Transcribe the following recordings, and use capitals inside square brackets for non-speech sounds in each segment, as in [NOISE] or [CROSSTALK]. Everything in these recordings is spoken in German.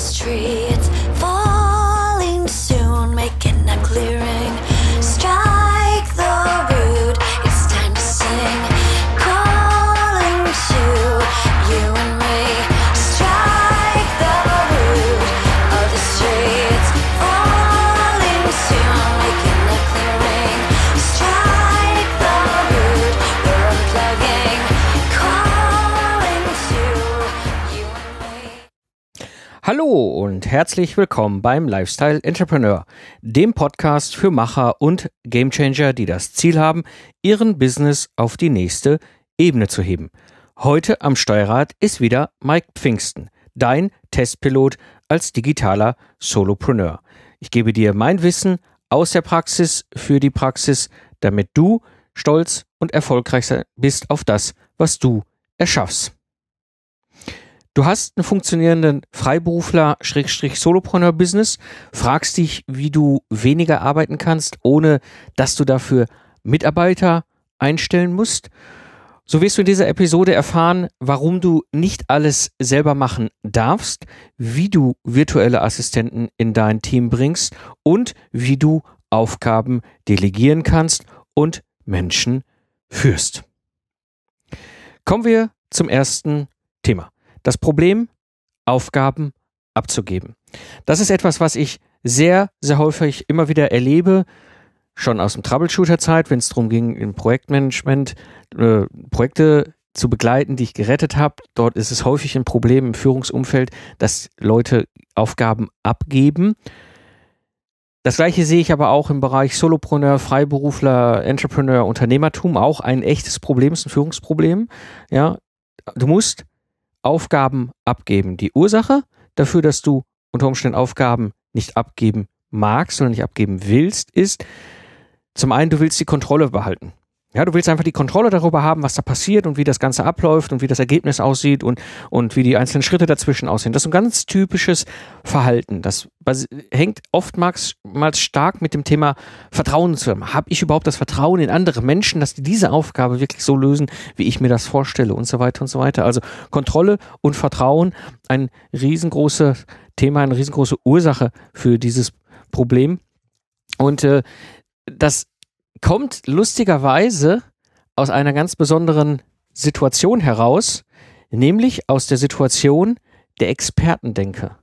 streets. Und herzlich willkommen beim Lifestyle Entrepreneur, dem Podcast für Macher und Gamechanger, die das Ziel haben, ihren Business auf die nächste Ebene zu heben. Heute am Steuerrad ist wieder Mike Pfingsten, dein Testpilot als digitaler Solopreneur. Ich gebe dir mein Wissen aus der Praxis für die Praxis, damit du stolz und erfolgreich bist auf das, was du erschaffst. Du hast einen funktionierenden Freiberufler-Solopreneur-Business, fragst dich, wie du weniger arbeiten kannst, ohne dass du dafür Mitarbeiter einstellen musst. So wirst du in dieser Episode erfahren, warum du nicht alles selber machen darfst, wie du virtuelle Assistenten in dein Team bringst und wie du Aufgaben delegieren kannst und Menschen führst. Kommen wir zum ersten Thema. Das Problem, Aufgaben abzugeben. Das ist etwas, was ich sehr, sehr häufig immer wieder erlebe, schon aus dem Troubleshooter-Zeit, wenn es darum ging, im Projektmanagement äh, Projekte zu begleiten, die ich gerettet habe. Dort ist es häufig ein Problem im Führungsumfeld, dass Leute Aufgaben abgeben. Das gleiche sehe ich aber auch im Bereich Solopreneur, Freiberufler, Entrepreneur, Unternehmertum auch ein echtes Problem, ist ein Führungsproblem. Ja, du musst Aufgaben abgeben. Die Ursache dafür, dass du unter Umständen Aufgaben nicht abgeben magst oder nicht abgeben willst, ist zum einen, du willst die Kontrolle behalten. Ja, du willst einfach die Kontrolle darüber haben, was da passiert und wie das Ganze abläuft und wie das Ergebnis aussieht und, und wie die einzelnen Schritte dazwischen aussehen. Das ist ein ganz typisches Verhalten. Das hängt oftmals mal stark mit dem Thema Vertrauen zusammen. Habe ich überhaupt das Vertrauen in andere Menschen, dass die diese Aufgabe wirklich so lösen, wie ich mir das vorstelle und so weiter und so weiter. Also Kontrolle und Vertrauen, ein riesengroßes Thema, eine riesengroße Ursache für dieses Problem. Und äh, das kommt lustigerweise aus einer ganz besonderen Situation heraus, nämlich aus der Situation der Expertendenke.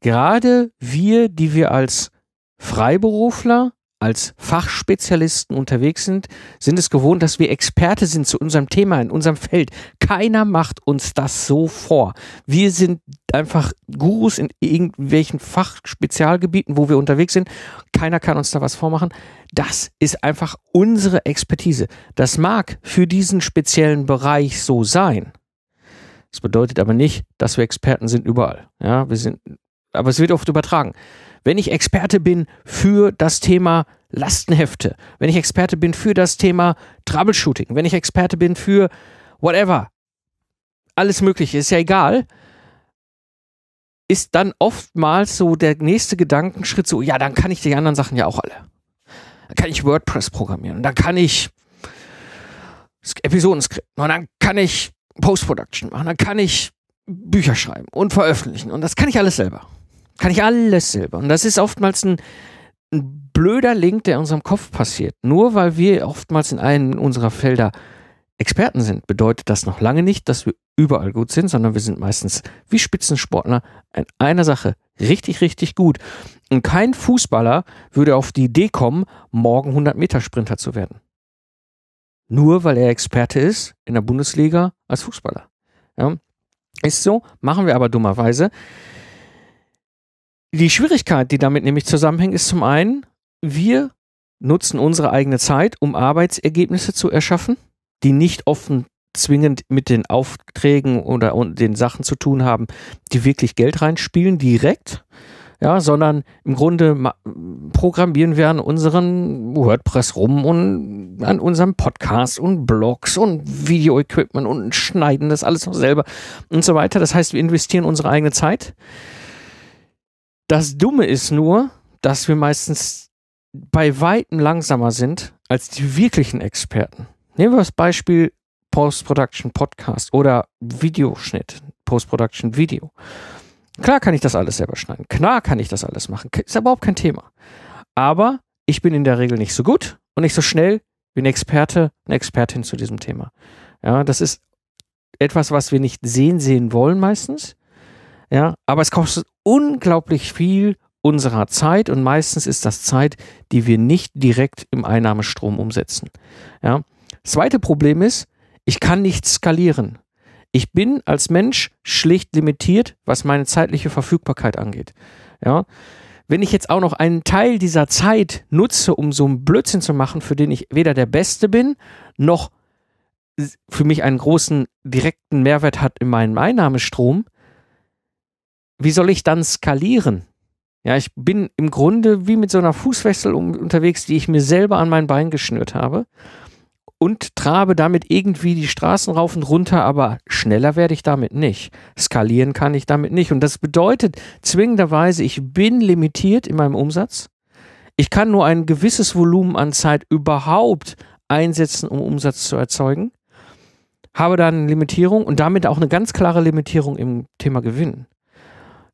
Gerade wir, die wir als Freiberufler, als Fachspezialisten unterwegs sind, sind es gewohnt, dass wir Experte sind zu unserem Thema, in unserem Feld. Keiner macht uns das so vor. Wir sind einfach Gurus in irgendwelchen Fachspezialgebieten, wo wir unterwegs sind. Keiner kann uns da was vormachen. Das ist einfach unsere Expertise. Das mag für diesen speziellen Bereich so sein. Das bedeutet aber nicht, dass wir Experten sind überall. Ja, wir sind, aber es wird oft übertragen. Wenn ich Experte bin für das Thema Lastenhefte, wenn ich Experte bin für das Thema Troubleshooting, wenn ich Experte bin für whatever, alles Mögliche, ist ja egal, ist dann oftmals so der nächste Gedankenschritt so, ja, dann kann ich die anderen Sachen ja auch alle. Dann kann ich WordPress programmieren, dann kann ich Sk- Episodenskript, und dann kann ich Post-Production machen, dann kann ich Bücher schreiben und veröffentlichen und das kann ich alles selber. Kann ich alles selber. Und das ist oftmals ein, ein blöder Link, der in unserem Kopf passiert. Nur weil wir oftmals in einem unserer Felder Experten sind, bedeutet das noch lange nicht, dass wir überall gut sind, sondern wir sind meistens wie Spitzensportler in einer Sache richtig, richtig gut. Und kein Fußballer würde auf die Idee kommen, morgen 100 Meter Sprinter zu werden. Nur weil er Experte ist in der Bundesliga als Fußballer. Ja. Ist so, machen wir aber dummerweise. Die Schwierigkeit, die damit nämlich zusammenhängt, ist zum einen, wir nutzen unsere eigene Zeit, um Arbeitsergebnisse zu erschaffen, die nicht offen zwingend mit den Aufträgen oder den Sachen zu tun haben, die wirklich Geld reinspielen, direkt, ja, sondern im Grunde programmieren wir an unseren WordPress rum und an unserem Podcast und Blogs und Video-Equipment und schneiden das alles noch selber und so weiter. Das heißt, wir investieren unsere eigene Zeit. Das Dumme ist nur, dass wir meistens bei weitem langsamer sind als die wirklichen Experten. Nehmen wir das Beispiel Post-Production Podcast oder Videoschnitt, Post-Production Video. Klar kann ich das alles selber schneiden. Klar kann ich das alles machen. Ist überhaupt kein Thema. Aber ich bin in der Regel nicht so gut und nicht so schnell wie ein Experte, eine Expertin zu diesem Thema. Ja, das ist etwas, was wir nicht sehen, sehen wollen meistens. Ja, aber es kostet unglaublich viel unserer Zeit und meistens ist das Zeit, die wir nicht direkt im Einnahmestrom umsetzen. Ja. zweite Problem ist, ich kann nicht skalieren. Ich bin als Mensch schlicht limitiert, was meine zeitliche Verfügbarkeit angeht. Ja. Wenn ich jetzt auch noch einen Teil dieser Zeit nutze, um so einen Blödsinn zu machen, für den ich weder der Beste bin, noch für mich einen großen direkten Mehrwert hat in meinem Einnahmestrom, wie soll ich dann skalieren? Ja, ich bin im Grunde wie mit so einer Fußfessel unterwegs, die ich mir selber an mein Bein geschnürt habe und trabe damit irgendwie die Straßen rauf und runter, aber schneller werde ich damit nicht. Skalieren kann ich damit nicht. Und das bedeutet zwingenderweise, ich bin limitiert in meinem Umsatz. Ich kann nur ein gewisses Volumen an Zeit überhaupt einsetzen, um Umsatz zu erzeugen. Habe dann eine Limitierung und damit auch eine ganz klare Limitierung im Thema Gewinn.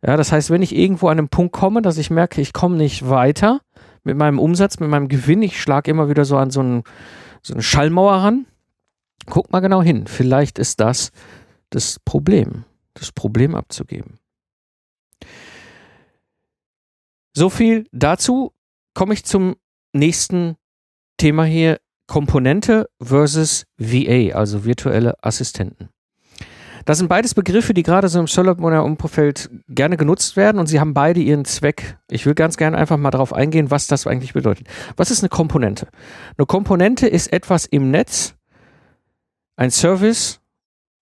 Ja, das heißt, wenn ich irgendwo an einen Punkt komme, dass ich merke, ich komme nicht weiter mit meinem Umsatz, mit meinem Gewinn, ich schlage immer wieder so an so, einen, so eine Schallmauer ran, guck mal genau hin. Vielleicht ist das das Problem, das Problem abzugeben. So viel dazu. Komme ich zum nächsten Thema hier. Komponente versus VA, also virtuelle Assistenten. Das sind beides Begriffe, die gerade so im Solopreneur-Umfeld gerne genutzt werden und sie haben beide ihren Zweck. Ich will ganz gerne einfach mal darauf eingehen, was das eigentlich bedeutet. Was ist eine Komponente? Eine Komponente ist etwas im Netz, ein Service,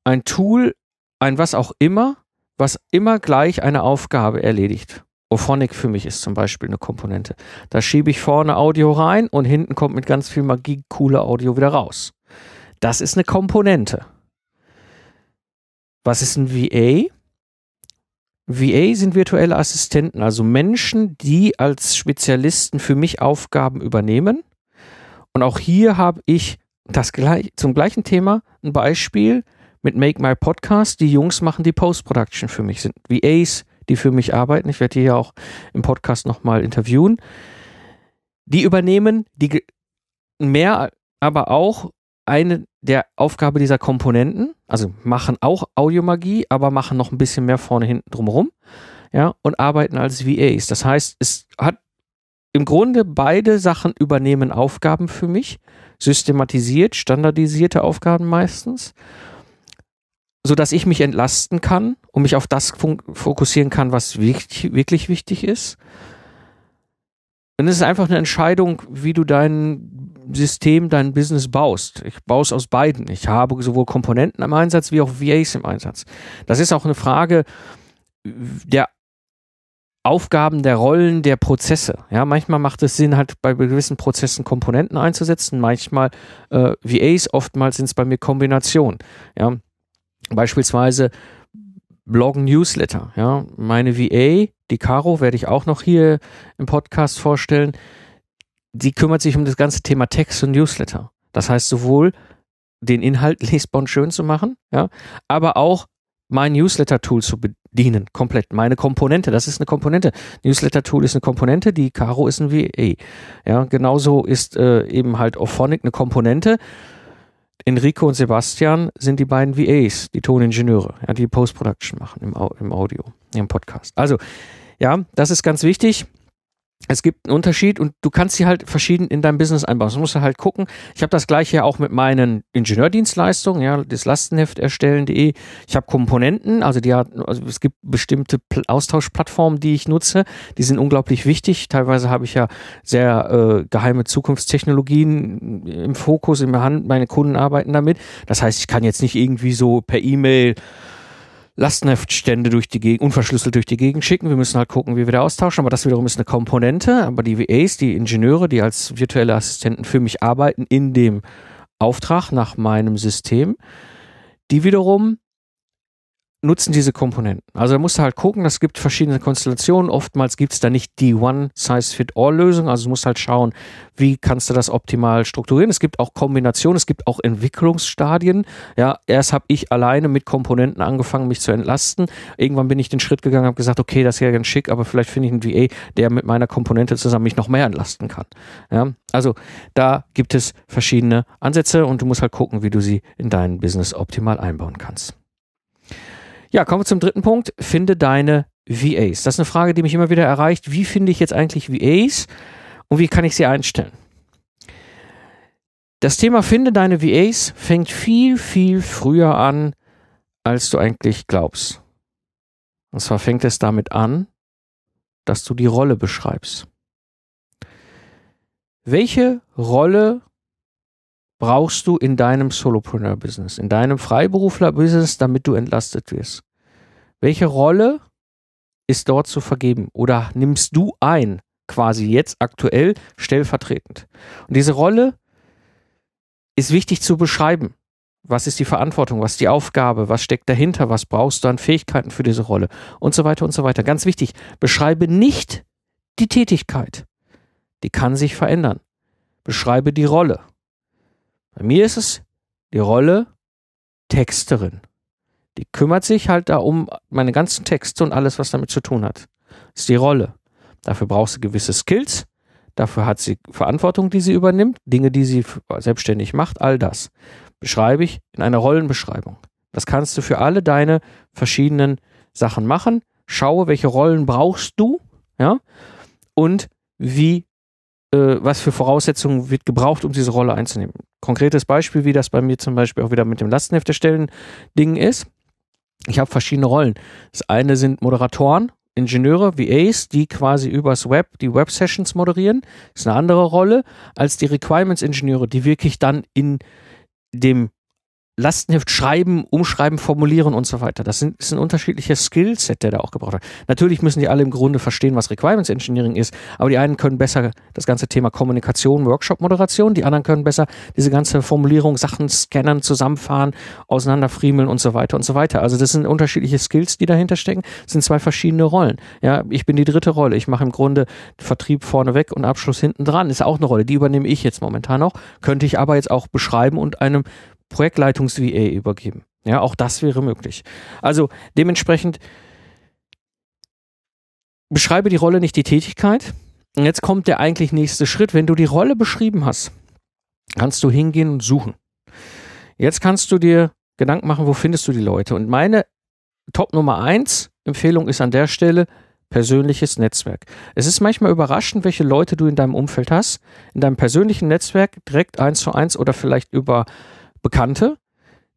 ein Tool, ein was auch immer, was immer gleich eine Aufgabe erledigt. Ophonic für mich ist zum Beispiel eine Komponente. Da schiebe ich vorne Audio rein und hinten kommt mit ganz viel Magie coole Audio wieder raus. Das ist eine Komponente. Was ist ein VA? VA sind virtuelle Assistenten, also Menschen, die als Spezialisten für mich Aufgaben übernehmen. Und auch hier habe ich das gleich, zum gleichen Thema ein Beispiel mit Make My Podcast. Die Jungs machen die Post-Production für mich, sind VAs, die für mich arbeiten. Ich werde die ja auch im Podcast nochmal interviewen. Die übernehmen die mehr, aber auch eine der Aufgabe dieser Komponenten, also machen auch Audiomagie, aber machen noch ein bisschen mehr vorne hinten drumherum, ja, und arbeiten als VAs. Das heißt, es hat im Grunde beide Sachen übernehmen Aufgaben für mich, systematisiert, standardisierte Aufgaben meistens, so dass ich mich entlasten kann und mich auf das fokussieren kann, was wirklich, wirklich wichtig ist. Und es ist einfach eine Entscheidung, wie du dein System, dein Business baust. Ich baue es aus beiden. Ich habe sowohl Komponenten im Einsatz wie auch VAs im Einsatz. Das ist auch eine Frage der Aufgaben, der Rollen, der Prozesse. Ja, manchmal macht es Sinn, halt bei gewissen Prozessen Komponenten einzusetzen, manchmal äh, VAs, oftmals sind es bei mir Kombinationen. Ja, beispielsweise Bloggen Newsletter. Ja, meine VA, die Caro, werde ich auch noch hier im Podcast vorstellen sie kümmert sich um das ganze Thema Text und Newsletter. Das heißt sowohl den Inhalt [LAUGHS] lesbar und schön zu machen, ja, aber auch mein Newsletter-Tool zu bedienen, komplett. Meine Komponente, das ist eine Komponente. Newsletter-Tool ist eine Komponente, die Caro ist ein VA. Ja, genauso ist äh, eben halt Auphonic eine Komponente. Enrico und Sebastian sind die beiden VAs, die Toningenieure, ja, die Post-Production machen im, im Audio, im Podcast. Also, ja, das ist ganz wichtig es gibt einen Unterschied und du kannst sie halt verschieden in deinem Business einbauen. Das musst du halt gucken. Ich habe das gleiche auch mit meinen Ingenieurdienstleistungen, ja, das Lastenheft erstellen.de. Ich habe Komponenten, also die hat, also es gibt bestimmte Austauschplattformen, die ich nutze. Die sind unglaublich wichtig. Teilweise habe ich ja sehr äh, geheime Zukunftstechnologien im Fokus, in der Hand. Meine Kunden arbeiten damit. Das heißt, ich kann jetzt nicht irgendwie so per E-Mail Lastenheftstände durch die Gegend, unverschlüsselt durch die Gegend schicken. Wir müssen halt gucken, wie wir da austauschen. Aber das wiederum ist eine Komponente. Aber die VAs, die Ingenieure, die als virtuelle Assistenten für mich arbeiten in dem Auftrag nach meinem System, die wiederum nutzen diese Komponenten. Also da musst du halt gucken, es gibt verschiedene Konstellationen. Oftmals gibt es da nicht die One-Size-Fit-All-Lösung. Also du musst halt schauen, wie kannst du das optimal strukturieren. Es gibt auch Kombinationen, es gibt auch Entwicklungsstadien. Ja, erst habe ich alleine mit Komponenten angefangen, mich zu entlasten. Irgendwann bin ich den Schritt gegangen, habe gesagt, okay, das ist ja ganz schick, aber vielleicht finde ich einen VA, der mit meiner Komponente zusammen mich noch mehr entlasten kann. Ja, also da gibt es verschiedene Ansätze und du musst halt gucken, wie du sie in dein Business optimal einbauen kannst. Ja, kommen wir zum dritten Punkt. Finde deine VAs. Das ist eine Frage, die mich immer wieder erreicht. Wie finde ich jetzt eigentlich VAs und wie kann ich sie einstellen? Das Thema Finde deine VAs fängt viel, viel früher an, als du eigentlich glaubst. Und zwar fängt es damit an, dass du die Rolle beschreibst. Welche Rolle brauchst du in deinem Solopreneur-Business, in deinem Freiberufler-Business, damit du entlastet wirst? Welche Rolle ist dort zu vergeben oder nimmst du ein, quasi jetzt aktuell stellvertretend? Und diese Rolle ist wichtig zu beschreiben. Was ist die Verantwortung? Was ist die Aufgabe? Was steckt dahinter? Was brauchst du an Fähigkeiten für diese Rolle? Und so weiter und so weiter. Ganz wichtig, beschreibe nicht die Tätigkeit. Die kann sich verändern. Beschreibe die Rolle. Bei mir ist es die Rolle Texterin. Die kümmert sich halt da um meine ganzen Texte und alles, was damit zu tun hat. Das ist die Rolle. Dafür brauchst du gewisse Skills. Dafür hat sie Verantwortung, die sie übernimmt, Dinge, die sie selbstständig macht, all das beschreibe ich in einer Rollenbeschreibung. Das kannst du für alle deine verschiedenen Sachen machen. Schaue, welche Rollen brauchst du, ja, und wie äh, was für Voraussetzungen wird gebraucht, um diese Rolle einzunehmen. Konkretes Beispiel, wie das bei mir zum Beispiel auch wieder mit dem Lastenheft erstellen Ding ist. Ich habe verschiedene Rollen. Das eine sind Moderatoren, Ingenieure, VAs, die quasi übers Web die Web-Sessions moderieren. Das ist eine andere Rolle als die Requirements-Ingenieure, die wirklich dann in dem Lastenheft schreiben, umschreiben, formulieren und so weiter. Das, sind, ist ein unterschiedlicher Skillset, der da auch gebraucht hat. Natürlich müssen die alle im Grunde verstehen, was Requirements Engineering ist, aber die einen können besser das ganze Thema Kommunikation, Workshop-Moderation, die anderen können besser diese ganze Formulierung, Sachen scannen, zusammenfahren, auseinanderfriemeln und so weiter und so weiter. Also das sind unterschiedliche Skills, die dahinter stecken. Das sind zwei verschiedene Rollen. Ja, ich bin die dritte Rolle. Ich mache im Grunde Vertrieb vorneweg und Abschluss hinten dran. Ist auch eine Rolle. Die übernehme ich jetzt momentan auch. Könnte ich aber jetzt auch beschreiben und einem Projektleitungs-VA übergeben. Ja, auch das wäre möglich. Also dementsprechend beschreibe die Rolle nicht die Tätigkeit. Und jetzt kommt der eigentlich nächste Schritt. Wenn du die Rolle beschrieben hast, kannst du hingehen und suchen. Jetzt kannst du dir Gedanken machen, wo findest du die Leute? Und meine Top Nummer eins Empfehlung ist an der Stelle persönliches Netzwerk. Es ist manchmal überraschend, welche Leute du in deinem Umfeld hast, in deinem persönlichen Netzwerk direkt eins zu eins oder vielleicht über Bekannte,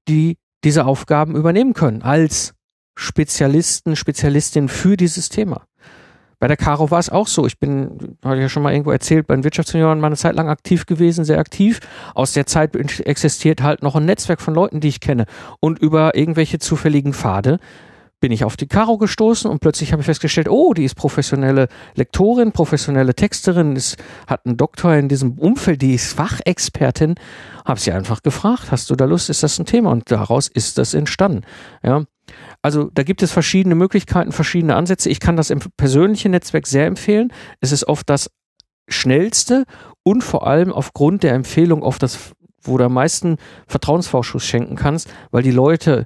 die diese Aufgaben übernehmen können als Spezialisten, Spezialistin für dieses Thema. Bei der Caro war es auch so. Ich bin, habe ich ja schon mal irgendwo erzählt, bei den Wirtschaftsjunioren mal eine Zeit lang aktiv gewesen, sehr aktiv. Aus der Zeit existiert halt noch ein Netzwerk von Leuten, die ich kenne. Und über irgendwelche zufälligen Pfade bin ich auf die Caro gestoßen und plötzlich habe ich festgestellt, oh, die ist professionelle Lektorin, professionelle Texterin, ist, hat einen Doktor in diesem Umfeld, die ist Fachexpertin. Habe sie einfach gefragt, hast du da Lust, ist das ein Thema? Und daraus ist das entstanden. Ja. Also da gibt es verschiedene Möglichkeiten, verschiedene Ansätze. Ich kann das im persönlichen Netzwerk sehr empfehlen. Es ist oft das schnellste und vor allem aufgrund der Empfehlung oft das wo du am meisten Vertrauensvorschuss schenken kannst, weil die Leute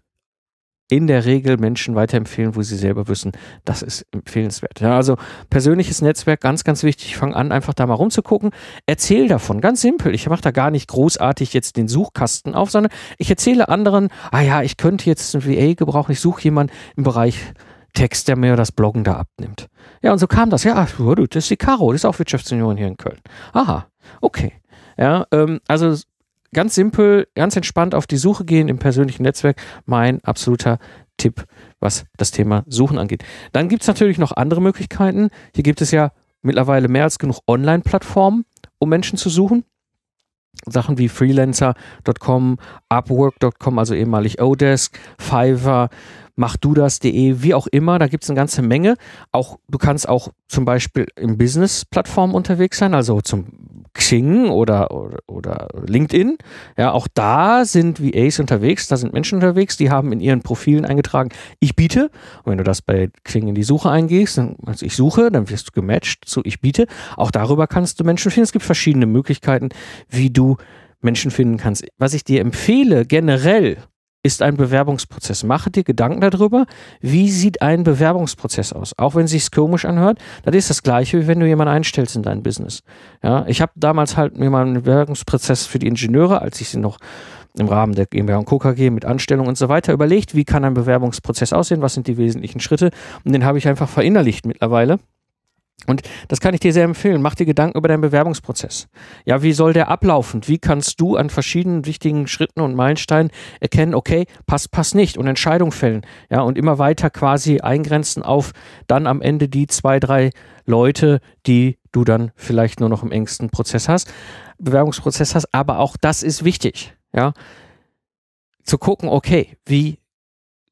in der Regel Menschen weiterempfehlen, wo sie selber wissen, das ist empfehlenswert. Ja, also persönliches Netzwerk, ganz, ganz wichtig. Ich fange an, einfach da mal rumzugucken. Erzähl davon, ganz simpel. Ich mache da gar nicht großartig jetzt den Suchkasten auf, sondern ich erzähle anderen, ah ja, ich könnte jetzt ein VA gebrauchen, ich suche jemanden im Bereich Text, der mir das Bloggen da abnimmt. Ja, und so kam das. Ja, das ist die Caro, das ist auch Wirtschaftsunion hier in Köln. Aha, okay. Ja, ähm, also ganz simpel, ganz entspannt auf die Suche gehen im persönlichen Netzwerk. Mein absoluter Tipp, was das Thema Suchen angeht. Dann gibt es natürlich noch andere Möglichkeiten. Hier gibt es ja mittlerweile mehr als genug Online-Plattformen, um Menschen zu suchen. Sachen wie freelancer.com, upwork.com, also ehemalig Odesk, Fiverr, machdudas.de, wie auch immer, da gibt es eine ganze Menge. Auch du kannst auch zum Beispiel in Business-Plattformen unterwegs sein, also zum Xing oder, oder, oder LinkedIn. Ja, auch da sind VAs unterwegs, da sind Menschen unterwegs, die haben in ihren Profilen eingetragen, ich biete. Und wenn du das bei Xing in die Suche eingehst, dann, also ich suche, dann wirst du gematcht zu ich biete. Auch darüber kannst du Menschen finden. Es gibt verschiedene Möglichkeiten, wie du Menschen finden kannst. Was ich dir empfehle, generell, ist ein Bewerbungsprozess. Mache dir Gedanken darüber, wie sieht ein Bewerbungsprozess aus. Auch wenn es sich komisch anhört, das ist das gleiche, wie wenn du jemanden einstellst in dein Business. Ja, ich habe damals halt mir mal einen Bewerbungsprozess für die Ingenieure, als ich sie noch im Rahmen der GmbH und Co. KG mit Anstellung und so weiter überlegt, wie kann ein Bewerbungsprozess aussehen, was sind die wesentlichen Schritte und den habe ich einfach verinnerlicht mittlerweile und das kann ich dir sehr empfehlen. Mach dir Gedanken über deinen Bewerbungsprozess. Ja, wie soll der ablaufen? Wie kannst du an verschiedenen wichtigen Schritten und Meilensteinen erkennen, okay, passt, passt nicht und Entscheidung fällen. Ja, und immer weiter quasi eingrenzen auf dann am Ende die zwei, drei Leute, die du dann vielleicht nur noch im engsten Prozess hast, Bewerbungsprozess hast. Aber auch das ist wichtig. Ja, zu gucken, okay, wie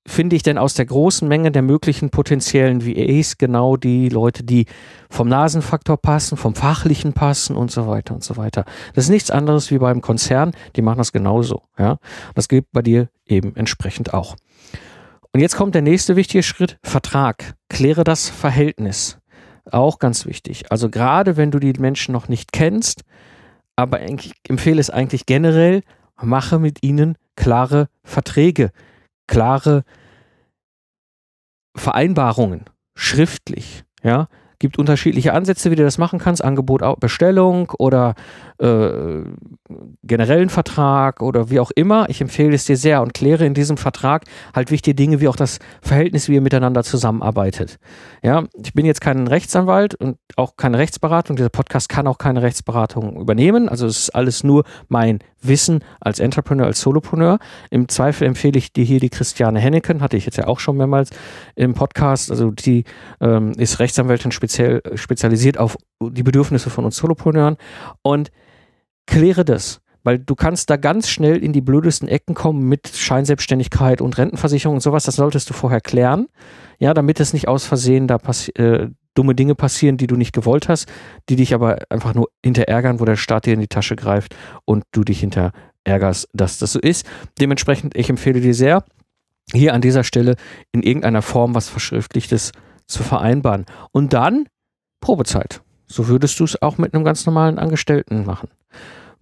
finde ich denn aus der großen Menge der möglichen potenziellen VAs genau die Leute, die vom Nasenfaktor passen, vom fachlichen passen und so weiter und so weiter. Das ist nichts anderes wie beim Konzern, die machen das genauso, ja. Das gilt bei dir eben entsprechend auch. Und jetzt kommt der nächste wichtige Schritt, Vertrag. Kläre das Verhältnis. Auch ganz wichtig. Also gerade wenn du die Menschen noch nicht kennst, aber empfehle es eigentlich generell, mache mit ihnen klare Verträge klare Vereinbarungen, schriftlich, ja, gibt unterschiedliche Ansätze, wie du das machen kannst, Angebot, Bestellung oder äh, generellen Vertrag oder wie auch immer. Ich empfehle es dir sehr und kläre in diesem Vertrag halt wichtige Dinge, wie auch das Verhältnis, wie ihr miteinander zusammenarbeitet. Ja, ich bin jetzt kein Rechtsanwalt und auch keine Rechtsberatung. Dieser Podcast kann auch keine Rechtsberatung übernehmen. Also es ist alles nur mein Wissen als Entrepreneur, als Solopreneur. Im Zweifel empfehle ich dir hier die Christiane Henneken, hatte ich jetzt ja auch schon mehrmals im Podcast. Also die ähm, ist Rechtsanwältin speziell spezialisiert auf die Bedürfnisse von uns Solopreneuren und kläre das. Weil du kannst da ganz schnell in die blödesten Ecken kommen mit Scheinselbstständigkeit und Rentenversicherung und sowas. Das solltest du vorher klären. Ja, damit es nicht aus Versehen da äh, dumme Dinge passieren, die du nicht gewollt hast, die dich aber einfach nur hinterärgern, wo der Staat dir in die Tasche greift und du dich hinter ärgerst, dass das so ist. Dementsprechend, ich empfehle dir sehr, hier an dieser Stelle in irgendeiner Form was Verschriftlichtes zu vereinbaren. Und dann Probezeit. So würdest du es auch mit einem ganz normalen Angestellten machen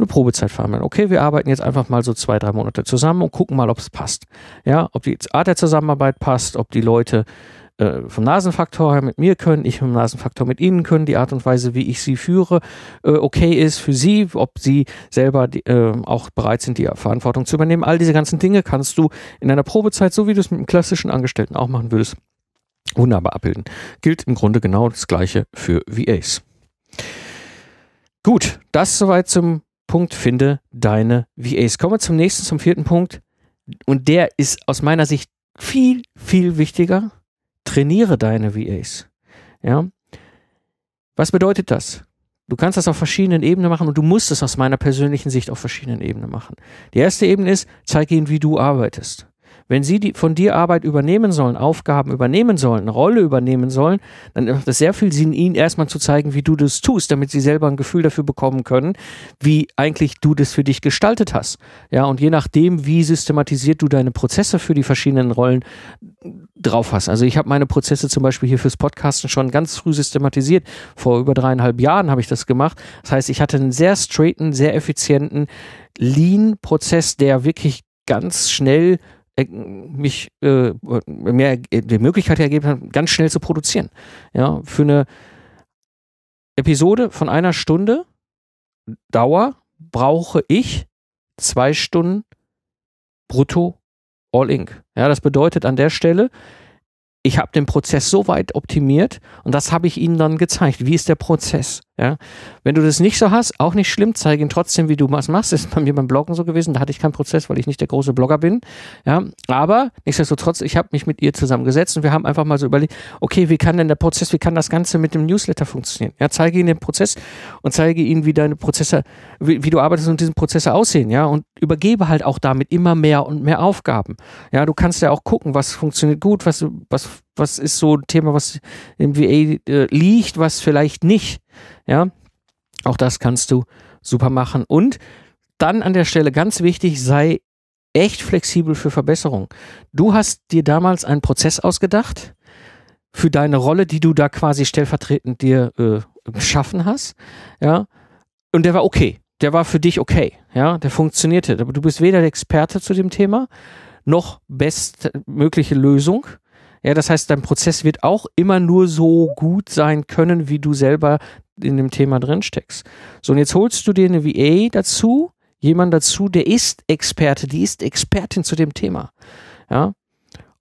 eine Probezeit vereinbaren. Okay, wir arbeiten jetzt einfach mal so zwei, drei Monate zusammen und gucken mal, ob es passt. Ja, ob die Art der Zusammenarbeit passt, ob die Leute äh, vom Nasenfaktor her mit mir können, ich vom Nasenfaktor mit ihnen können, die Art und Weise, wie ich sie führe, äh, okay ist für sie, ob sie selber die, äh, auch bereit sind, die Verantwortung zu übernehmen. All diese ganzen Dinge kannst du in einer Probezeit, so wie du es mit einem klassischen Angestellten auch machen würdest, wunderbar abbilden. Gilt im Grunde genau das Gleiche für VAs. Gut, das soweit zum Punkt, finde deine VAs. Kommen wir zum nächsten, zum vierten Punkt. Und der ist aus meiner Sicht viel, viel wichtiger. Trainiere deine VAs. Ja. Was bedeutet das? Du kannst das auf verschiedenen Ebenen machen und du musst es aus meiner persönlichen Sicht auf verschiedenen Ebenen machen. Die erste Ebene ist, zeige ihnen, wie du arbeitest. Wenn sie die, von dir Arbeit übernehmen sollen, Aufgaben übernehmen sollen, eine Rolle übernehmen sollen, dann macht es sehr viel Sinn, ihnen erstmal zu zeigen, wie du das tust, damit sie selber ein Gefühl dafür bekommen können, wie eigentlich du das für dich gestaltet hast. Ja, und je nachdem, wie systematisiert du deine Prozesse für die verschiedenen Rollen drauf hast. Also ich habe meine Prozesse zum Beispiel hier fürs Podcasten schon ganz früh systematisiert. Vor über dreieinhalb Jahren habe ich das gemacht. Das heißt, ich hatte einen sehr straighten, sehr effizienten Lean-Prozess, der wirklich ganz schnell mich äh, mehr die Möglichkeit ergeben hat, ganz schnell zu produzieren. Ja, für eine Episode von einer Stunde Dauer brauche ich zwei Stunden brutto all in. Ja, das bedeutet an der Stelle, ich habe den Prozess so weit optimiert und das habe ich Ihnen dann gezeigt. Wie ist der Prozess? Ja? Wenn du das nicht so hast, auch nicht schlimm, zeige Ihnen trotzdem, wie du was machst. Das ist bei mir beim Bloggen so gewesen. Da hatte ich keinen Prozess, weil ich nicht der große Blogger bin. Ja? Aber nichtsdestotrotz, ich habe mich mit ihr zusammengesetzt und wir haben einfach mal so überlegt, okay, wie kann denn der Prozess, wie kann das Ganze mit dem Newsletter funktionieren? Ja, zeige Ihnen den Prozess und zeige Ihnen, wie deine Prozesse, wie, wie du arbeitest und diese Prozesse aussehen. Ja, und übergebe halt auch damit immer mehr und mehr Aufgaben. Ja, du kannst ja auch gucken, was funktioniert gut, was, was was ist so ein Thema, was im VA äh, liegt, was vielleicht nicht. Ja, auch das kannst du super machen. Und dann an der Stelle ganz wichtig, sei echt flexibel für Verbesserung. Du hast dir damals einen Prozess ausgedacht für deine Rolle, die du da quasi stellvertretend dir äh, geschaffen hast, ja, und der war okay. Der war für dich okay, ja, der funktionierte. Aber du bist weder der Experte zu dem Thema, noch bestmögliche Lösung. Ja, das heißt, dein Prozess wird auch immer nur so gut sein können, wie du selber in dem Thema drin steckst. So, und jetzt holst du dir eine VA dazu, jemand dazu, der ist Experte, die ist Expertin zu dem Thema. Ja.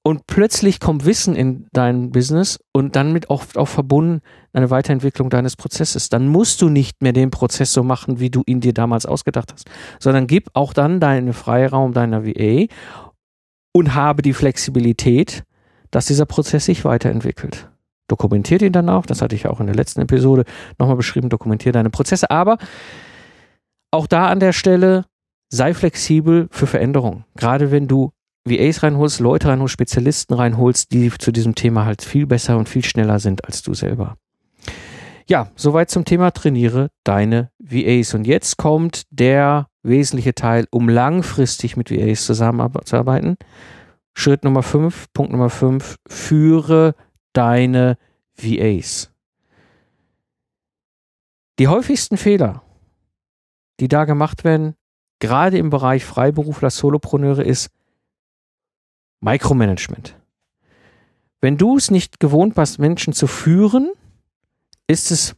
Und plötzlich kommt Wissen in dein Business und dann mit auch, auch verbunden eine Weiterentwicklung deines Prozesses. Dann musst du nicht mehr den Prozess so machen, wie du ihn dir damals ausgedacht hast, sondern gib auch dann deinen Freiraum deiner VA und habe die Flexibilität, dass dieser Prozess sich weiterentwickelt. Dokumentiert ihn dann auch, das hatte ich auch in der letzten Episode nochmal beschrieben, dokumentiere deine Prozesse, aber auch da an der Stelle sei flexibel für Veränderungen. Gerade wenn du VAs reinholst, Leute reinholst, Spezialisten reinholst, die zu diesem Thema halt viel besser und viel schneller sind als du selber. Ja, soweit zum Thema trainiere deine VAs. Und jetzt kommt der wesentliche Teil, um langfristig mit VAs zusammenzuarbeiten. Schritt Nummer 5, Punkt Nummer 5, führe deine VAs. Die häufigsten Fehler, die da gemacht werden, gerade im Bereich Freiberufler, Solopreneure, ist Micromanagement. Wenn du es nicht gewohnt warst, Menschen zu führen, ist es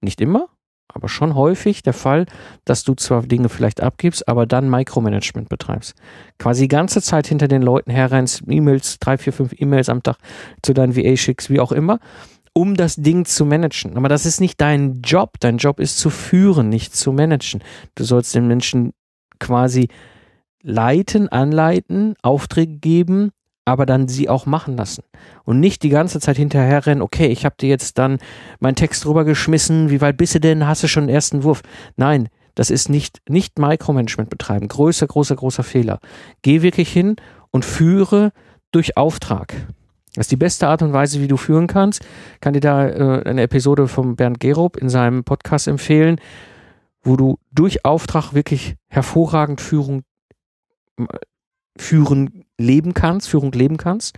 nicht immer, aber schon häufig der Fall, dass du zwar Dinge vielleicht abgibst, aber dann Micromanagement betreibst. Quasi die ganze Zeit hinter den Leuten herrennst, E-Mails, drei, vier, fünf E-Mails am Tag zu deinen VA schickst, wie auch immer, um das Ding zu managen. Aber das ist nicht dein Job. Dein Job ist zu führen, nicht zu managen. Du sollst den Menschen quasi leiten, anleiten, Aufträge geben, aber dann sie auch machen lassen. Und nicht die ganze Zeit hinterherrennen, okay, ich habe dir jetzt dann meinen Text drüber geschmissen, wie weit bist du denn, hast du schon den ersten Wurf? Nein, das ist nicht, nicht Micromanagement betreiben. Größer, großer, großer Fehler. Geh wirklich hin und führe durch Auftrag. Das ist die beste Art und Weise, wie du führen kannst. Kann dir da äh, eine Episode von Bernd Gerob in seinem Podcast empfehlen, wo du durch Auftrag wirklich hervorragend Führung führen leben kannst, Führung leben kannst.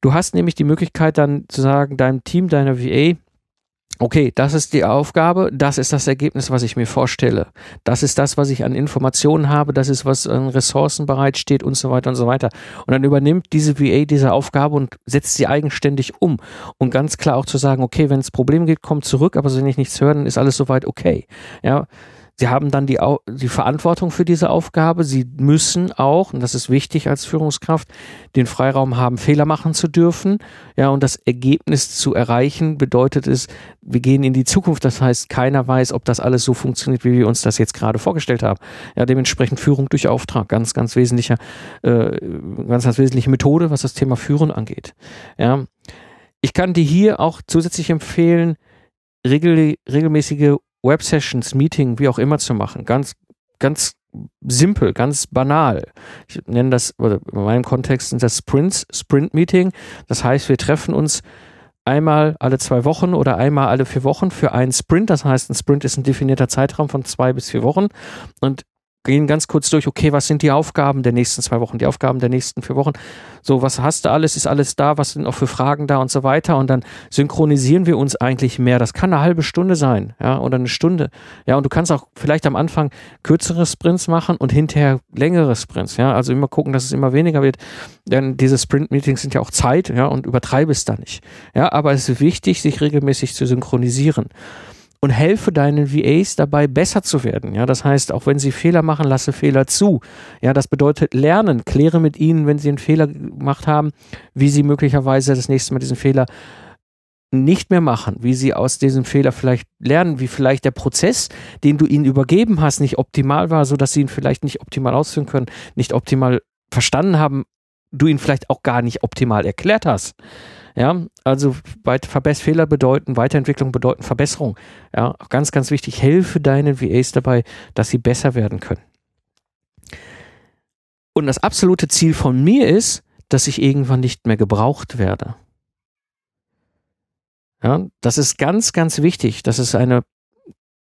Du hast nämlich die Möglichkeit dann zu sagen, deinem Team, deiner VA, okay, das ist die Aufgabe, das ist das Ergebnis, was ich mir vorstelle. Das ist das, was ich an Informationen habe, das ist, was an Ressourcen bereitsteht und so weiter und so weiter. Und dann übernimmt diese VA diese Aufgabe und setzt sie eigenständig um. Und ganz klar auch zu sagen, okay, wenn es Probleme gibt, kommt zurück, aber wenn ich nichts höre, dann ist alles soweit okay. Ja, Sie haben dann die, die Verantwortung für diese Aufgabe. Sie müssen auch, und das ist wichtig als Führungskraft, den Freiraum haben, Fehler machen zu dürfen. Ja, und das Ergebnis zu erreichen bedeutet es, wir gehen in die Zukunft. Das heißt, keiner weiß, ob das alles so funktioniert, wie wir uns das jetzt gerade vorgestellt haben. Ja, dementsprechend Führung durch Auftrag. Ganz, ganz wesentlicher, äh, ganz, ganz wesentliche Methode, was das Thema Führen angeht. Ja. Ich kann dir hier auch zusätzlich empfehlen, regel, regelmäßige Web-Sessions, Meeting, wie auch immer zu machen. Ganz, ganz simpel, ganz banal. Ich nenne das, oder in meinem Kontext sind das Sprints, Sprint-Meeting. Das heißt, wir treffen uns einmal alle zwei Wochen oder einmal alle vier Wochen für einen Sprint. Das heißt, ein Sprint ist ein definierter Zeitraum von zwei bis vier Wochen. Und gehen ganz kurz durch, okay, was sind die Aufgaben der nächsten zwei Wochen, die Aufgaben der nächsten vier Wochen, so, was hast du alles, ist alles da, was sind auch für Fragen da? Und so weiter. Und dann synchronisieren wir uns eigentlich mehr, das kann eine halbe Stunde sein, ja, oder eine Stunde, ja, und du kannst auch vielleicht am Anfang kürzere Sprints machen und hinterher längere Sprints, ja, also immer gucken, dass es immer weniger wird, denn diese Sprint-Meetings sind ja auch Zeit, ja, und übertreibe es da nicht, ja, aber es ist wichtig, sich regelmäßig zu synchronisieren und helfe deinen VAs dabei, besser zu werden. Ja, das heißt, auch wenn sie Fehler machen, lasse Fehler zu. Ja, das bedeutet lernen. Kläre mit ihnen, wenn sie einen Fehler gemacht haben, wie sie möglicherweise das nächste Mal diesen Fehler nicht mehr machen, wie sie aus diesem Fehler vielleicht lernen, wie vielleicht der Prozess, den du ihnen übergeben hast, nicht optimal war, so dass sie ihn vielleicht nicht optimal ausführen können, nicht optimal verstanden haben, du ihn vielleicht auch gar nicht optimal erklärt hast. Ja, also Fehler bedeuten, Weiterentwicklung bedeuten Verbesserung. Ja, ganz, ganz wichtig, helfe deinen VAs dabei, dass sie besser werden können. Und das absolute Ziel von mir ist, dass ich irgendwann nicht mehr gebraucht werde. Ja, das ist ganz, ganz wichtig. Das ist eine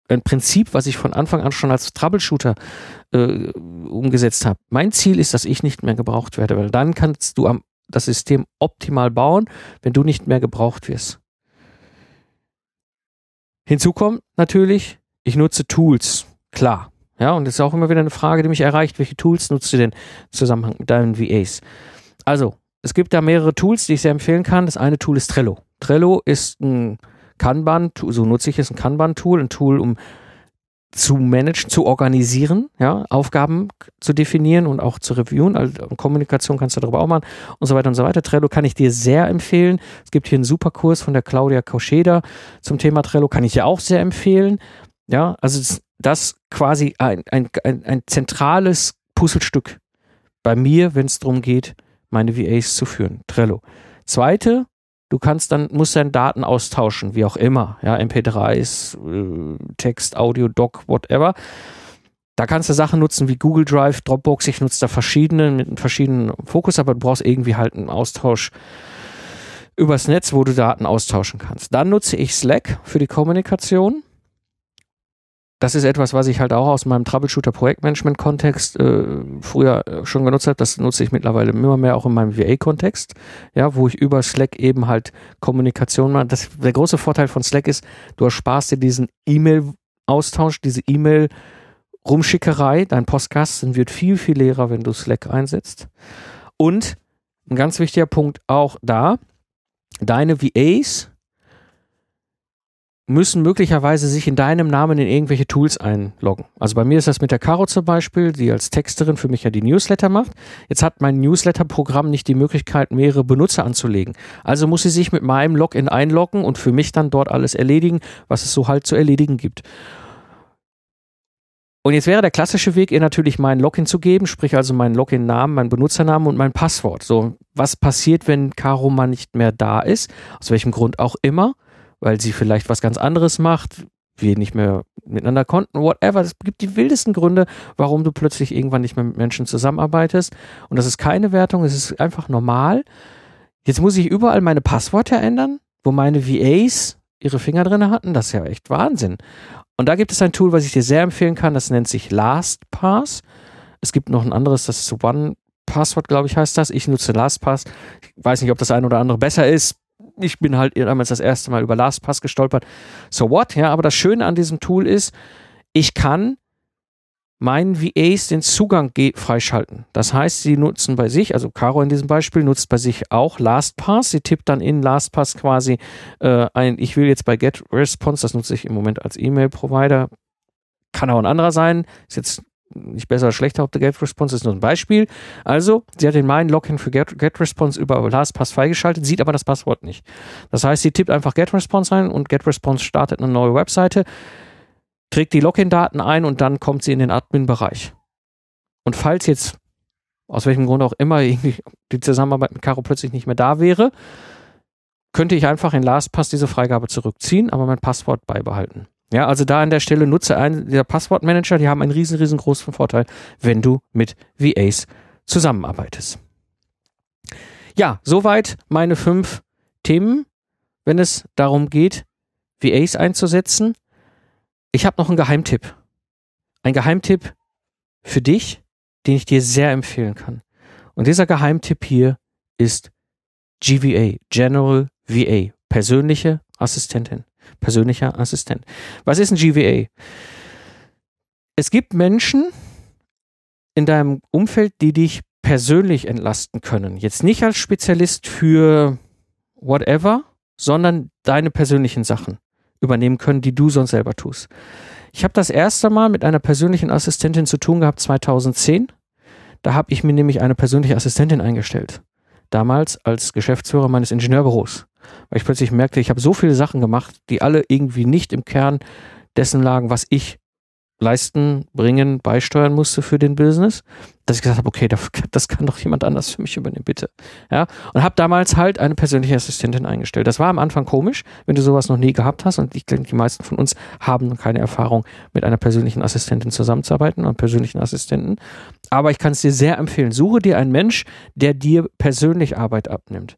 ein Prinzip, was ich von Anfang an schon als Troubleshooter äh, umgesetzt habe. Mein Ziel ist, dass ich nicht mehr gebraucht werde, weil dann kannst du am, das System optimal bauen, wenn du nicht mehr gebraucht wirst. Hinzu kommt natürlich, ich nutze Tools, klar. Ja, und das ist auch immer wieder eine Frage, die mich erreicht. Welche Tools nutzt du denn im Zusammenhang mit deinen VAs? Also, es gibt da mehrere Tools, die ich sehr empfehlen kann. Das eine Tool ist Trello. Trello ist ein Kanban, so nutze ich es, ein Kanban-Tool, ein Tool, um zu managen, zu organisieren, ja, Aufgaben zu definieren und auch zu reviewen. Also Kommunikation kannst du darüber auch machen und so weiter und so weiter. Trello kann ich dir sehr empfehlen. Es gibt hier einen super Kurs von der Claudia Kauscheda zum Thema Trello, kann ich dir auch sehr empfehlen. Ja, also das quasi ein, ein, ein, ein zentrales Puzzlestück bei mir, wenn es darum geht, meine VAs zu führen. Trello. Zweite Du kannst dann, musst dann Daten austauschen, wie auch immer. Ja, MP3s, äh, Text, Audio, Doc, whatever. Da kannst du Sachen nutzen wie Google Drive, Dropbox. Ich nutze da verschiedene mit einem verschiedenen Fokus, aber du brauchst irgendwie halt einen Austausch übers Netz, wo du Daten austauschen kannst. Dann nutze ich Slack für die Kommunikation das ist etwas, was ich halt auch aus meinem Troubleshooter-Projektmanagement-Kontext äh, früher äh, schon genutzt habe. Das nutze ich mittlerweile immer mehr auch in meinem VA-Kontext, ja, wo ich über Slack eben halt Kommunikation mache. Das, der große Vorteil von Slack ist, du ersparst dir diesen E-Mail-Austausch, diese E-Mail-Rumschickerei. Dein Postkasten wird viel, viel leerer, wenn du Slack einsetzt. Und ein ganz wichtiger Punkt auch da, deine VAs müssen möglicherweise sich in deinem Namen in irgendwelche Tools einloggen. Also bei mir ist das mit der Caro zum Beispiel, die als Texterin für mich ja die Newsletter macht. Jetzt hat mein Newsletter-Programm nicht die Möglichkeit, mehrere Benutzer anzulegen. Also muss sie sich mit meinem Login einloggen und für mich dann dort alles erledigen, was es so halt zu erledigen gibt. Und jetzt wäre der klassische Weg, ihr natürlich meinen Login zu geben, sprich also meinen Login-Namen, meinen Benutzernamen und mein Passwort. So, was passiert, wenn Caro mal nicht mehr da ist? Aus welchem Grund auch immer weil sie vielleicht was ganz anderes macht, wir nicht mehr miteinander konnten, whatever. Es gibt die wildesten Gründe, warum du plötzlich irgendwann nicht mehr mit Menschen zusammenarbeitest. Und das ist keine Wertung, es ist einfach normal. Jetzt muss ich überall meine Passwörter ändern, wo meine VAs ihre Finger drin hatten. Das ist ja echt Wahnsinn. Und da gibt es ein Tool, was ich dir sehr empfehlen kann, das nennt sich LastPass. Es gibt noch ein anderes, das ist One Password, glaube ich, heißt das. Ich nutze LastPass. Ich weiß nicht, ob das eine oder andere besser ist ich bin halt damals das erste Mal über LastPass gestolpert. So what? Ja, aber das Schöne an diesem Tool ist, ich kann meinen VAs den Zugang freischalten. Das heißt, sie nutzen bei sich, also Caro in diesem Beispiel nutzt bei sich auch LastPass. Sie tippt dann in LastPass quasi äh, ein, ich will jetzt bei GetResponse, das nutze ich im Moment als E-Mail-Provider, kann auch ein anderer sein, ist jetzt nicht besser schlechter ob der GetResponse ist nur ein Beispiel. Also, sie hat den meinen Login für GetResponse über LastPass freigeschaltet, sieht aber das Passwort nicht. Das heißt, sie tippt einfach GetResponse ein und GetResponse startet eine neue Webseite, trägt die Login-Daten ein und dann kommt sie in den Admin-Bereich. Und falls jetzt aus welchem Grund auch immer [LAUGHS] die Zusammenarbeit mit Caro plötzlich nicht mehr da wäre, könnte ich einfach in LastPass diese Freigabe zurückziehen, aber mein Passwort beibehalten. Ja, also da an der Stelle nutze einen der Passwortmanager, die haben einen riesen, riesengroßen Vorteil, wenn du mit VAs zusammenarbeitest. Ja, soweit meine fünf Themen, wenn es darum geht, VAs einzusetzen. Ich habe noch einen Geheimtipp. Ein Geheimtipp für dich, den ich dir sehr empfehlen kann. Und dieser Geheimtipp hier ist GVA, General VA, persönliche Assistentin persönlicher Assistent. Was ist ein GVA? Es gibt Menschen in deinem Umfeld, die dich persönlich entlasten können. Jetzt nicht als Spezialist für whatever, sondern deine persönlichen Sachen übernehmen können, die du sonst selber tust. Ich habe das erste Mal mit einer persönlichen Assistentin zu tun gehabt 2010. Da habe ich mir nämlich eine persönliche Assistentin eingestellt. Damals als Geschäftsführer meines Ingenieurbüros weil ich plötzlich merkte, ich habe so viele Sachen gemacht, die alle irgendwie nicht im Kern dessen lagen, was ich leisten, bringen, beisteuern musste für den Business, dass ich gesagt habe, okay, [LAUGHS] das, kann doch jemand anders für mich übernehmen, bitte. Ja, und habe damals halt eine persönliche Assistentin eingestellt. Das war am Anfang komisch, wenn du sowas noch nie gehabt hast und ich denke, die meisten von uns haben keine Erfahrung mit einer persönlichen Assistentin zusammenzuarbeiten oder persönlichen Assistenten. Aber ich kann es dir sehr empfehlen. Suche dir einen Mensch, der dir persönlich Arbeit abnimmt.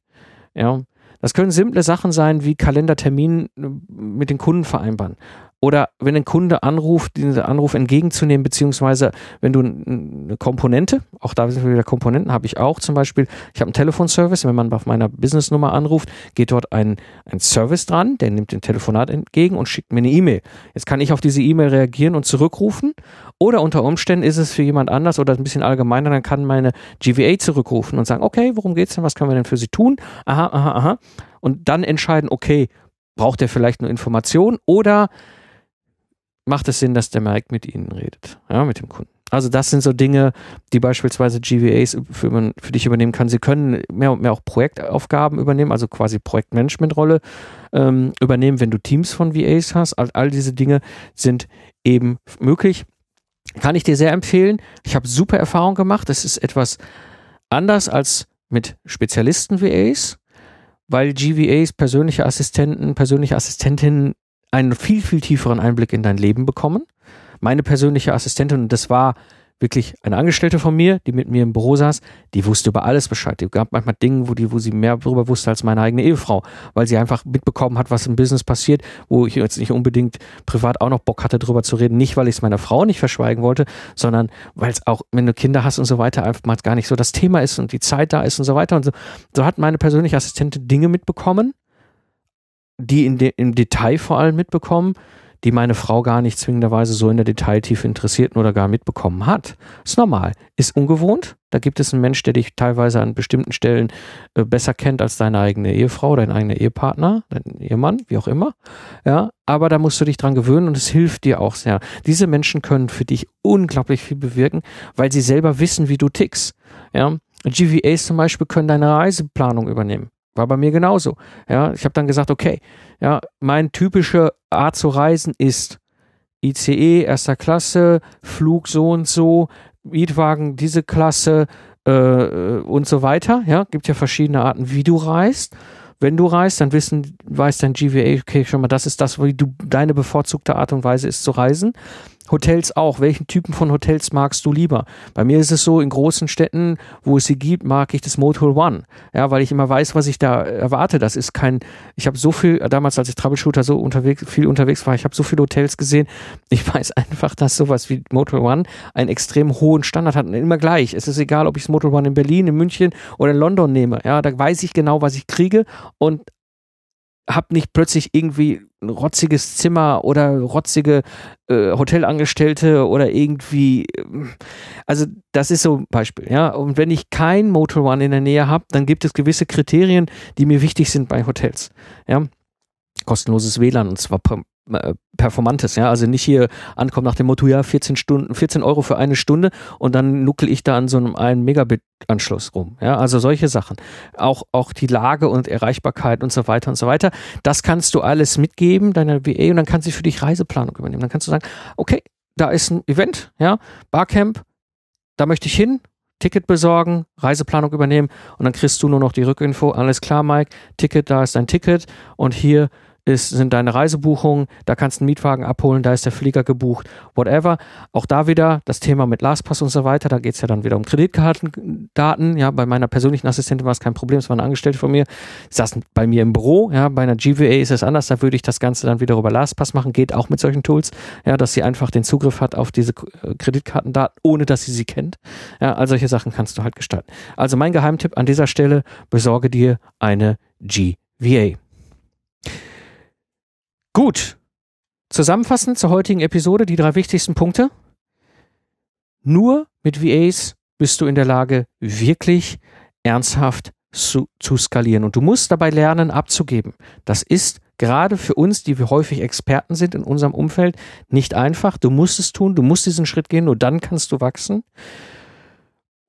Ja, das können simple Sachen sein wie Kalendertermin äh, mit den Kunden vereinbaren. Oder wenn ein Kunde anruft, diesen Anruf entgegenzunehmen, beziehungsweise wenn du eine Komponente, auch da sind wir wieder Komponenten, habe ich auch zum Beispiel, ich habe einen Telefonservice, wenn man auf meiner Businessnummer anruft, geht dort ein, ein Service dran, der nimmt den Telefonat entgegen und schickt mir eine E-Mail. Jetzt kann ich auf diese E-Mail reagieren und zurückrufen oder unter Umständen ist es für jemand anders oder ein bisschen allgemeiner, dann kann meine GVA zurückrufen und sagen, okay, worum geht's denn, was können wir denn für Sie tun? Aha, aha, aha. Und dann entscheiden, okay, braucht er vielleicht nur Informationen oder macht es Sinn, dass der Mike mit Ihnen redet, ja, mit dem Kunden. Also das sind so Dinge, die beispielsweise GVAs für, für, dich übernehmen kann. Sie können mehr und mehr auch Projektaufgaben übernehmen, also quasi Projektmanagementrolle ähm, übernehmen, wenn du Teams von VAs hast. All, all diese Dinge sind eben möglich. Kann ich dir sehr empfehlen. Ich habe super Erfahrung gemacht. Das ist etwas anders als mit Spezialisten-VAs, weil GVAs, persönliche Assistenten, persönliche Assistentinnen einen viel, viel tieferen Einblick in dein Leben bekommen. Meine persönliche Assistentin, und das war wirklich eine Angestellte von mir, die mit mir im Büro saß, die wusste über alles Bescheid. Die gab manchmal Dinge, wo, die, wo sie mehr darüber wusste als meine eigene Ehefrau, weil sie einfach mitbekommen hat, was im Business passiert, wo ich jetzt nicht unbedingt privat auch noch Bock hatte, darüber zu reden. Nicht, weil ich es meiner Frau nicht verschweigen wollte, sondern weil es auch, wenn du Kinder hast und so weiter, einfach mal gar nicht so das Thema ist und die Zeit da ist und so weiter. Und so, so hat meine persönliche Assistentin Dinge mitbekommen, die in de, im Detail vor allem mitbekommen, die meine Frau gar nicht zwingenderweise so in der Detailtiefe interessierten oder gar mitbekommen hat. Ist normal. Ist ungewohnt. Da gibt es einen Mensch, der dich teilweise an bestimmten Stellen äh, besser kennt als deine eigene Ehefrau, dein eigener Ehepartner, dein Ehemann, wie auch immer. Ja, aber da musst du dich dran gewöhnen und es hilft dir auch sehr. Diese Menschen können für dich unglaublich viel bewirken, weil sie selber wissen, wie du tickst. Ja, GVAs zum Beispiel können deine Reiseplanung übernehmen. War bei mir genauso. Ja, ich habe dann gesagt, okay, ja, meine typische Art zu reisen ist ICE erster Klasse, Flug so und so, Mietwagen diese Klasse äh, und so weiter. Ja, gibt ja verschiedene Arten, wie du reist. Wenn du reist, dann wissen, weiß dein GVA, okay, schon mal, das ist das, wie du deine bevorzugte Art und Weise ist zu reisen. Hotels auch. Welchen Typen von Hotels magst du lieber? Bei mir ist es so, in großen Städten, wo es sie gibt, mag ich das Motel One. Ja, weil ich immer weiß, was ich da erwarte. Das ist kein, ich habe so viel, damals als ich Troubleshooter so unterwegs, viel unterwegs war, ich habe so viele Hotels gesehen. Ich weiß [LAUGHS] einfach, dass sowas wie Motel One einen extrem hohen Standard hat und immer gleich. Es ist egal, ob ich das Motel One in Berlin, in München oder in London nehme. Ja, da weiß ich genau, was ich kriege und habe nicht plötzlich irgendwie ein rotziges Zimmer oder rotzige äh, Hotelangestellte oder irgendwie, ähm, also das ist so ein Beispiel, ja. Und wenn ich kein Motor One in der Nähe habe, dann gibt es gewisse Kriterien, die mir wichtig sind bei Hotels, ja. Kostenloses WLAN und zwar performantes, ja, also nicht hier ankommen nach dem Motto, ja, 14 Stunden, 14 Euro für eine Stunde und dann nuckel ich da an so einem 1 Megabit Anschluss rum, ja, also solche Sachen. Auch, auch die Lage und Erreichbarkeit und so weiter und so weiter. Das kannst du alles mitgeben, deiner WA und dann kannst du für dich Reiseplanung übernehmen. Dann kannst du sagen, okay, da ist ein Event, ja, Barcamp, da möchte ich hin, Ticket besorgen, Reiseplanung übernehmen und dann kriegst du nur noch die Rückinfo. Alles klar, Mike, Ticket, da ist dein Ticket und hier ist, sind deine Reisebuchungen, da kannst du einen Mietwagen abholen, da ist der Flieger gebucht, whatever. Auch da wieder das Thema mit LastPass und so weiter, da geht es ja dann wieder um Kreditkartendaten. Ja, bei meiner persönlichen Assistentin war es kein Problem, es war eine Angestellte von mir, saß bei mir im Büro, ja, bei einer GVA ist es anders, da würde ich das Ganze dann wieder über LastPass machen, geht auch mit solchen Tools, ja, dass sie einfach den Zugriff hat auf diese äh, Kreditkartendaten, ohne dass sie sie kennt. Ja, all solche Sachen kannst du halt gestalten. Also mein Geheimtipp an dieser Stelle, besorge dir eine GVA. Gut. Zusammenfassend zur heutigen Episode die drei wichtigsten Punkte. Nur mit VAs bist du in der Lage, wirklich ernsthaft zu, zu skalieren. Und du musst dabei lernen, abzugeben. Das ist gerade für uns, die wir häufig Experten sind in unserem Umfeld, nicht einfach. Du musst es tun, du musst diesen Schritt gehen, nur dann kannst du wachsen.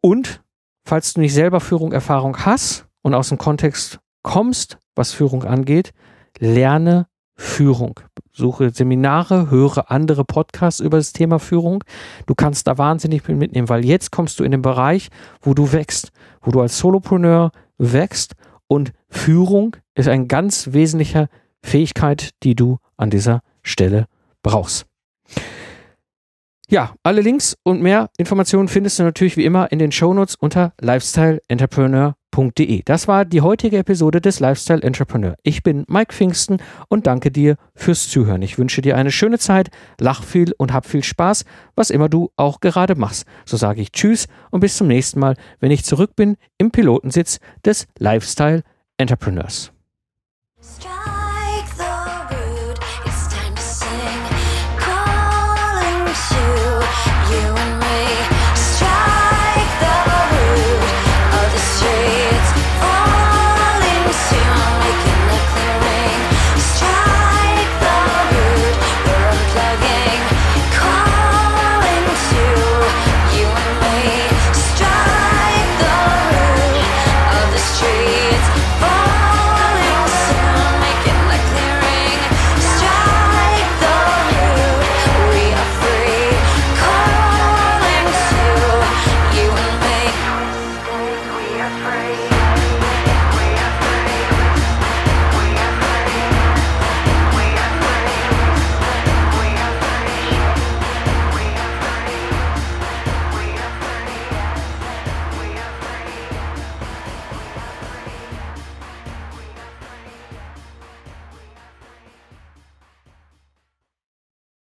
Und falls du nicht selber Führung, Erfahrung hast und aus dem Kontext kommst, was Führung angeht, lerne Führung. Suche Seminare, höre andere Podcasts über das Thema Führung. Du kannst da wahnsinnig mitnehmen, weil jetzt kommst du in den Bereich, wo du wächst, wo du als Solopreneur wächst und Führung ist eine ganz wesentliche Fähigkeit, die du an dieser Stelle brauchst. Ja, alle Links und mehr Informationen findest du natürlich wie immer in den Shownotes unter lifestyleentrepreneur.com www.lifestyle-entrepreneur.de. Das war die heutige Episode des Lifestyle Entrepreneur. Ich bin Mike Pfingsten und danke dir fürs Zuhören. Ich wünsche dir eine schöne Zeit, lach viel und hab viel Spaß, was immer du auch gerade machst. So sage ich Tschüss und bis zum nächsten Mal, wenn ich zurück bin im Pilotensitz des Lifestyle Entrepreneurs.